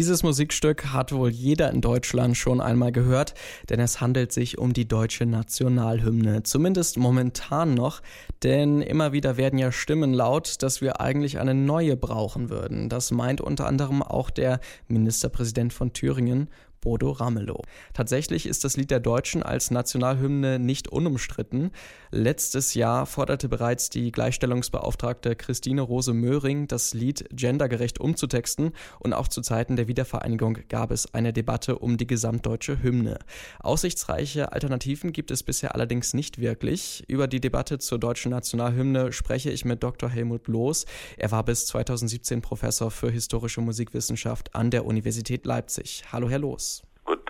Dieses Musikstück hat wohl jeder in Deutschland schon einmal gehört, denn es handelt sich um die deutsche Nationalhymne. Zumindest momentan noch, denn immer wieder werden ja Stimmen laut, dass wir eigentlich eine neue brauchen würden. Das meint unter anderem auch der Ministerpräsident von Thüringen Bodo Ramelow. Tatsächlich ist das Lied der Deutschen als Nationalhymne nicht unumstritten. Letztes Jahr forderte bereits die Gleichstellungsbeauftragte Christine Rose Möhring, das Lied gendergerecht umzutexten und auch zu Zeiten der Wiedervereinigung gab es eine Debatte um die gesamtdeutsche Hymne. Aussichtsreiche Alternativen gibt es bisher allerdings nicht wirklich. Über die Debatte zur deutschen Nationalhymne spreche ich mit Dr. Helmut Loos. Er war bis 2017 Professor für historische Musikwissenschaft an der Universität Leipzig. Hallo, Herr Loos.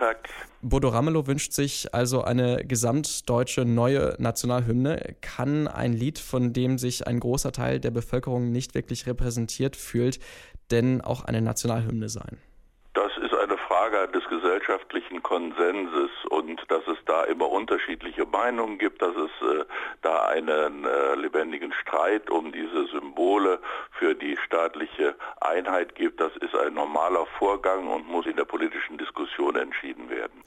Tag. Bodo Ramelow wünscht sich also eine gesamtdeutsche neue Nationalhymne. Kann ein Lied, von dem sich ein großer Teil der Bevölkerung nicht wirklich repräsentiert fühlt, denn auch eine Nationalhymne sein? Frage des gesellschaftlichen Konsenses und dass es da immer unterschiedliche Meinungen gibt, dass es äh, da einen äh, lebendigen Streit um diese Symbole für die staatliche Einheit gibt, das ist ein normaler Vorgang und muss in der politischen Diskussion entschieden werden.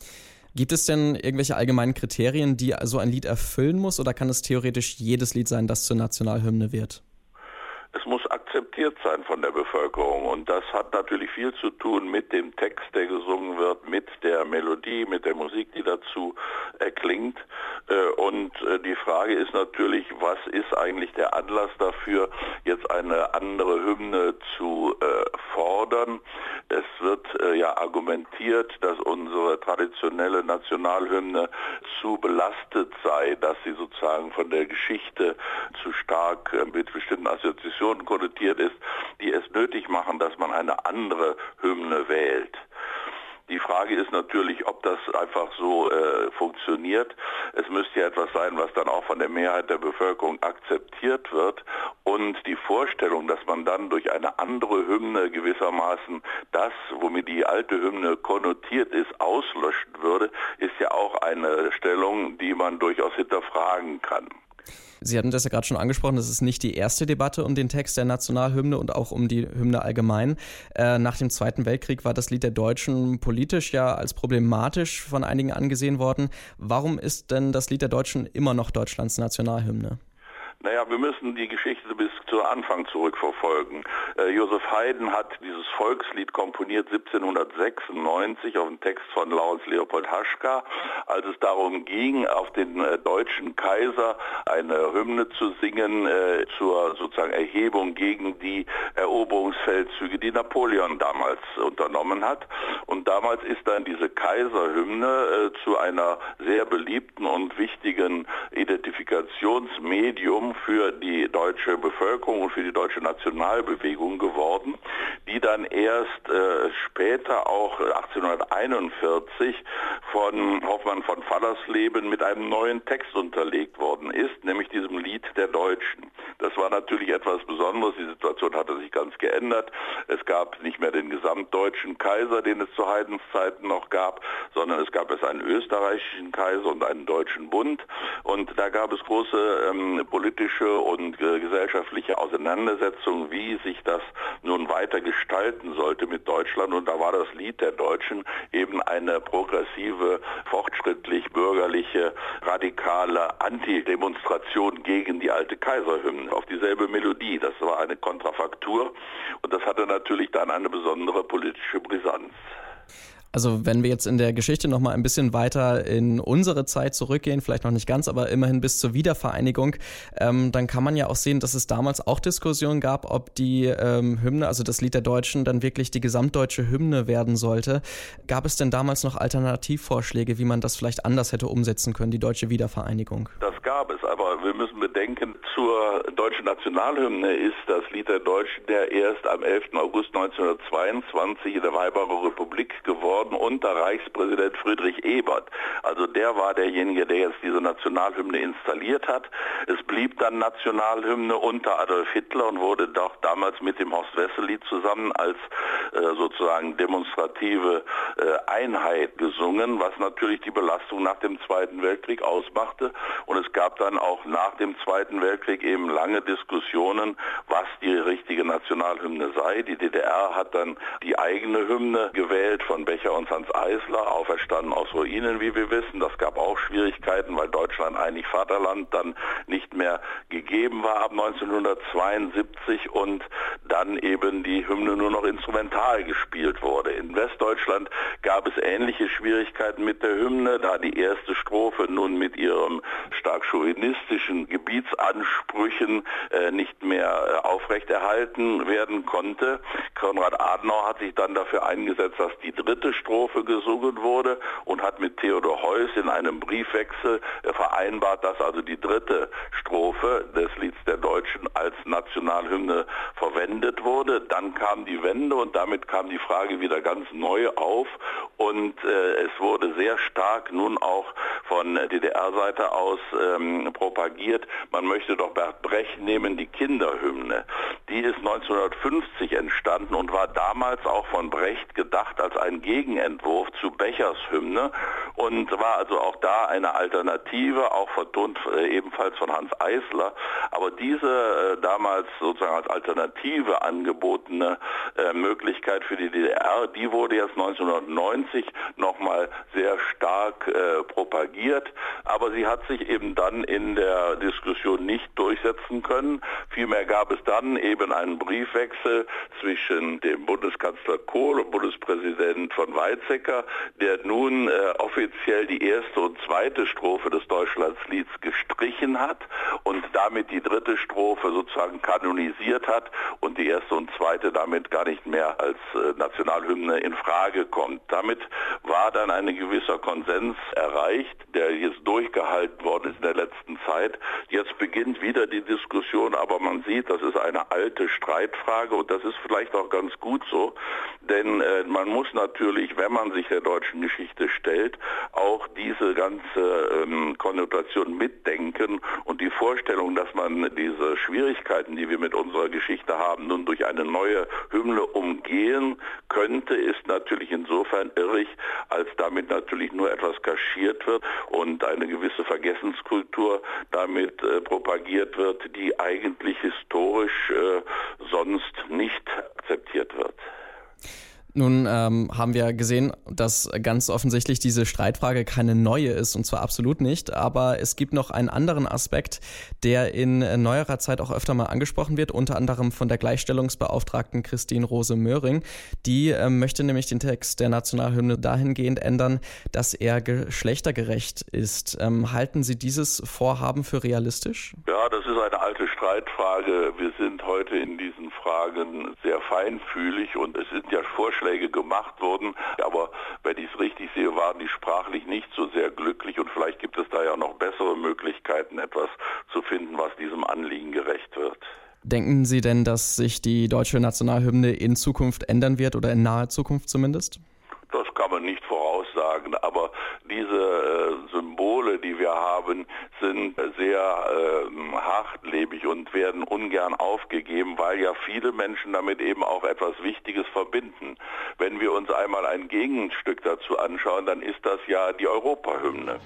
Gibt es denn irgendwelche allgemeinen Kriterien, die so ein Lied erfüllen muss, oder kann es theoretisch jedes Lied sein, das zur Nationalhymne wird? es muss akzeptiert sein von der Bevölkerung. Und das hat natürlich viel zu tun mit dem Text, der gesungen wird, mit der Melodie, mit der Musik, die dazu erklingt. Äh, und äh, die Frage ist natürlich, was ist eigentlich der Anlass dafür, jetzt eine andere Hymne zu äh, fordern? Es wird ja argumentiert, Nationalhymne zu belastet sei, dass sie sozusagen von der Geschichte zu stark mit bestimmten Assoziationen konnotiert ist, die es nötig machen, dass man eine andere Hymne wählt. Die Frage ist natürlich, ob das einfach so äh, funktioniert. Es müsste ja etwas sein, was dann auch von der Mehrheit der Bevölkerung akzeptiert wird. Und die Vorstellung, dass man dann durch eine andere Hymne gewissermaßen das, womit die alte Hymne konnotiert ist, auslöschen würde, ist ja auch eine Stellung, die man durchaus hinterfragen kann. Sie hatten das ja gerade schon angesprochen, das ist nicht die erste Debatte um den Text der Nationalhymne und auch um die Hymne allgemein. Äh, nach dem Zweiten Weltkrieg war das Lied der Deutschen politisch ja als problematisch von einigen angesehen worden. Warum ist denn das Lied der Deutschen immer noch Deutschlands Nationalhymne? Naja, wir müssen die Geschichte bis zu Anfang zurückverfolgen. Äh, Josef Haydn hat dieses Volkslied komponiert 1796 auf den Text von Laurens Leopold Haschka, als es darum ging, auf den äh, deutschen Kaiser eine Hymne zu singen äh, zur sozusagen Erhebung gegen die Eroberungsfeldzüge, die Napoleon damals unternommen hat. Und damals ist dann diese Kaiserhymne äh, zu einer sehr beliebten und wichtigen Identifikationsmedium für die deutsche Bevölkerung und für die deutsche Nationalbewegung geworden, die dann erst äh, später auch 1841 von Hoffmann von Fallersleben mit einem neuen Text unterlegt worden ist, nämlich diesem Lied der Deutschen. Das war natürlich etwas Besonderes. Die Situation hatte sich ganz geändert. Es gab nicht mehr den gesamtdeutschen Kaiser, den es zu Haydns Zeiten noch gab, sondern es gab es einen österreichischen Kaiser und einen deutschen Bund. Und da gab es große ähm, politische und äh, gesellschaftliche Auseinandersetzungen, wie sich das nun weiter gestalten sollte mit Deutschland. Und da war das Lied der Deutschen eben eine progressive, fortschrittlich bürgerliche, radikale Antidemonstration gegen die alte Kaiserhymne auf dieselbe Melodie. Das war eine Kontrafaktur und das hatte natürlich dann eine besondere politische Brisanz. Also wenn wir jetzt in der Geschichte noch mal ein bisschen weiter in unsere Zeit zurückgehen, vielleicht noch nicht ganz, aber immerhin bis zur Wiedervereinigung, ähm, dann kann man ja auch sehen, dass es damals auch Diskussionen gab, ob die ähm, Hymne, also das Lied der Deutschen, dann wirklich die gesamtdeutsche Hymne werden sollte. Gab es denn damals noch Alternativvorschläge, wie man das vielleicht anders hätte umsetzen können, die deutsche Wiedervereinigung? Das gab es. Aber wir müssen bedenken, zur deutschen Nationalhymne ist das Lied der Deutschen ja erst am 11. August 1922 in der Weimarer Republik geworden unter Reichspräsident Friedrich Ebert. Also der war derjenige, der jetzt diese Nationalhymne installiert hat. Es blieb dann Nationalhymne unter Adolf Hitler und wurde doch damals mit dem Horst Wessel-Lied zusammen als äh, sozusagen demonstrative äh, Einheit gesungen, was natürlich die Belastung nach dem Zweiten Weltkrieg ausmachte. Und es gab dann auch nach dem Zweiten Weltkrieg eben lange Diskussionen, was die richtige Nationalhymne sei. Die DDR hat dann die eigene Hymne gewählt von Becher und Hans Eisler, auferstanden aus Ruinen, wie wir wissen. Das gab auch Schwierigkeiten, weil Deutschland eigentlich Vaterland dann nicht mehr gegeben war ab 1972 und dann eben die Hymne nur noch instrumental gespielt wurde. In Westdeutschland gab es ähnliche Schwierigkeiten mit der Hymne, da die erste Strophe nun mit ihrem stark chauvinistischen Gebietsansprüchen äh, nicht mehr äh, aufrechterhalten werden konnte. Konrad Adenauer hat sich dann dafür eingesetzt, dass die dritte Strophe gesungen wurde und hat mit Theodor Heuss in einem Briefwechsel äh, vereinbart, dass also die dritte Strophe des Lieds der Deutschen als Nationalhymne verwendet wurde. Dann kam die Wende und damit kam die Frage wieder ganz neu auf und äh, es wurde sehr stark nun auch von DDR-Seite aus ähm, propagiert, man möchte doch Bert Brecht nehmen, die Kinderhymne. Die ist 1950 entstanden und war damals auch von Brecht gedacht als ein Gegenentwurf zu Bechers Hymne und war also auch da eine Alternative, auch vertont äh, ebenfalls von Hans Eisler. Aber diese äh, damals sozusagen als Alternative angebotene äh, Möglichkeit für die DDR, die wurde jetzt 1990 nochmal sehr stark äh, propagiert, aber sie hat sich eben dann in der Diskussion nicht durchsetzen können. Vielmehr gab es dann eben einen Briefwechsel zwischen dem Bundeskanzler Kohl und Bundespräsident von Weizsäcker, der nun äh, offiziell die erste und zweite Strophe des Deutschlandslieds gestrichen hat und damit die dritte Strophe sozusagen kanonisiert hat und die erste und zweite damit gar nicht mehr als äh, Nationalhymne in Frage kommt. Damit war dann ein gewisser Konsens erreicht, der jetzt durchgehalten worden ist in der letzten Zeit. Jetzt beginnt wieder die Diskussion, aber man sieht, das ist eine alte Streitfrage und das ist vielleicht auch ganz gut so, denn äh, man muss natürlich, wenn man sich der deutschen Geschichte stellt, auch diese ganze ähm, Konnotation mitdenken und die Vorstellung, dass man diese Schwierigkeiten, die wir mit unserer Geschichte haben, nun durch eine neue Hymne umgehen könnte, ist natürlich insofern irrig, als damit natürlich nur etwas kaschiert wird und eine gewisse Vergessenskultur damit äh, propagiert wird, die eigentlich historisch äh, sonst nicht akzeptiert wird. Nun ähm, haben wir gesehen, dass ganz offensichtlich diese Streitfrage keine neue ist und zwar absolut nicht. Aber es gibt noch einen anderen Aspekt, der in neuerer Zeit auch öfter mal angesprochen wird, unter anderem von der Gleichstellungsbeauftragten Christine Rose Möhring. Die äh, möchte nämlich den Text der Nationalhymne dahingehend ändern, dass er geschlechtergerecht ist. Ähm, halten Sie dieses Vorhaben für realistisch? Ja, das ist eine alte Streitfrage. Wir sind heute in diesen Fragen sehr feinfühlig und es sind ja Vorschläge gemacht wurden. Aber wenn ich es richtig sehe, waren die sprachlich nicht so sehr glücklich und vielleicht gibt es da ja noch bessere Möglichkeiten, etwas zu finden, was diesem Anliegen gerecht wird. Denken Sie denn, dass sich die deutsche Nationalhymne in Zukunft ändern wird oder in naher Zukunft zumindest? Das kann man nicht voraussagen, aber diese äh, Symbole, die wir haben, sehr äh, hartlebig und werden ungern aufgegeben, weil ja viele Menschen damit eben auch etwas Wichtiges verbinden. Wenn wir uns einmal ein Gegenstück dazu anschauen, dann ist das ja die Europahymne.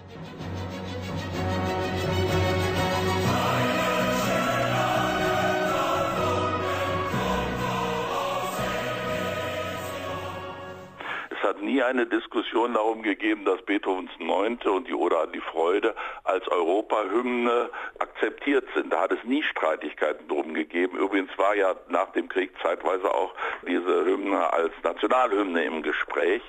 Hat nie eine Diskussion darum gegeben, dass Beethovens Neunte und die Oder an die Freude als Europahymne akzeptiert sind. Da hat es nie Streitigkeiten drum gegeben. Übrigens war ja nach dem Krieg zeitweise auch diese Hymne als Nationalhymne im Gespräch.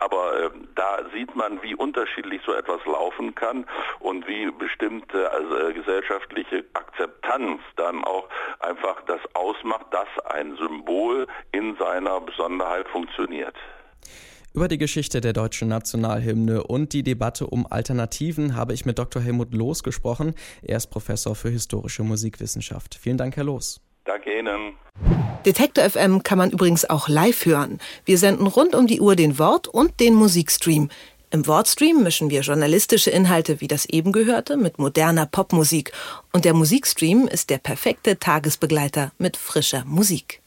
Aber äh, da sieht man, wie unterschiedlich so etwas laufen kann und wie bestimmte also, äh, gesellschaftliche Akzeptanz dann auch einfach das ausmacht, dass ein Symbol in seiner Besonderheit funktioniert. Über die Geschichte der deutschen Nationalhymne und die Debatte um Alternativen habe ich mit Dr. Helmut Loos gesprochen. Er ist Professor für historische Musikwissenschaft. Vielen Dank, Herr Loos. Danke Ihnen. Detektor FM kann man übrigens auch live hören. Wir senden rund um die Uhr den Wort- und den Musikstream. Im Wortstream mischen wir journalistische Inhalte wie das eben gehörte mit moderner Popmusik. Und der Musikstream ist der perfekte Tagesbegleiter mit frischer Musik.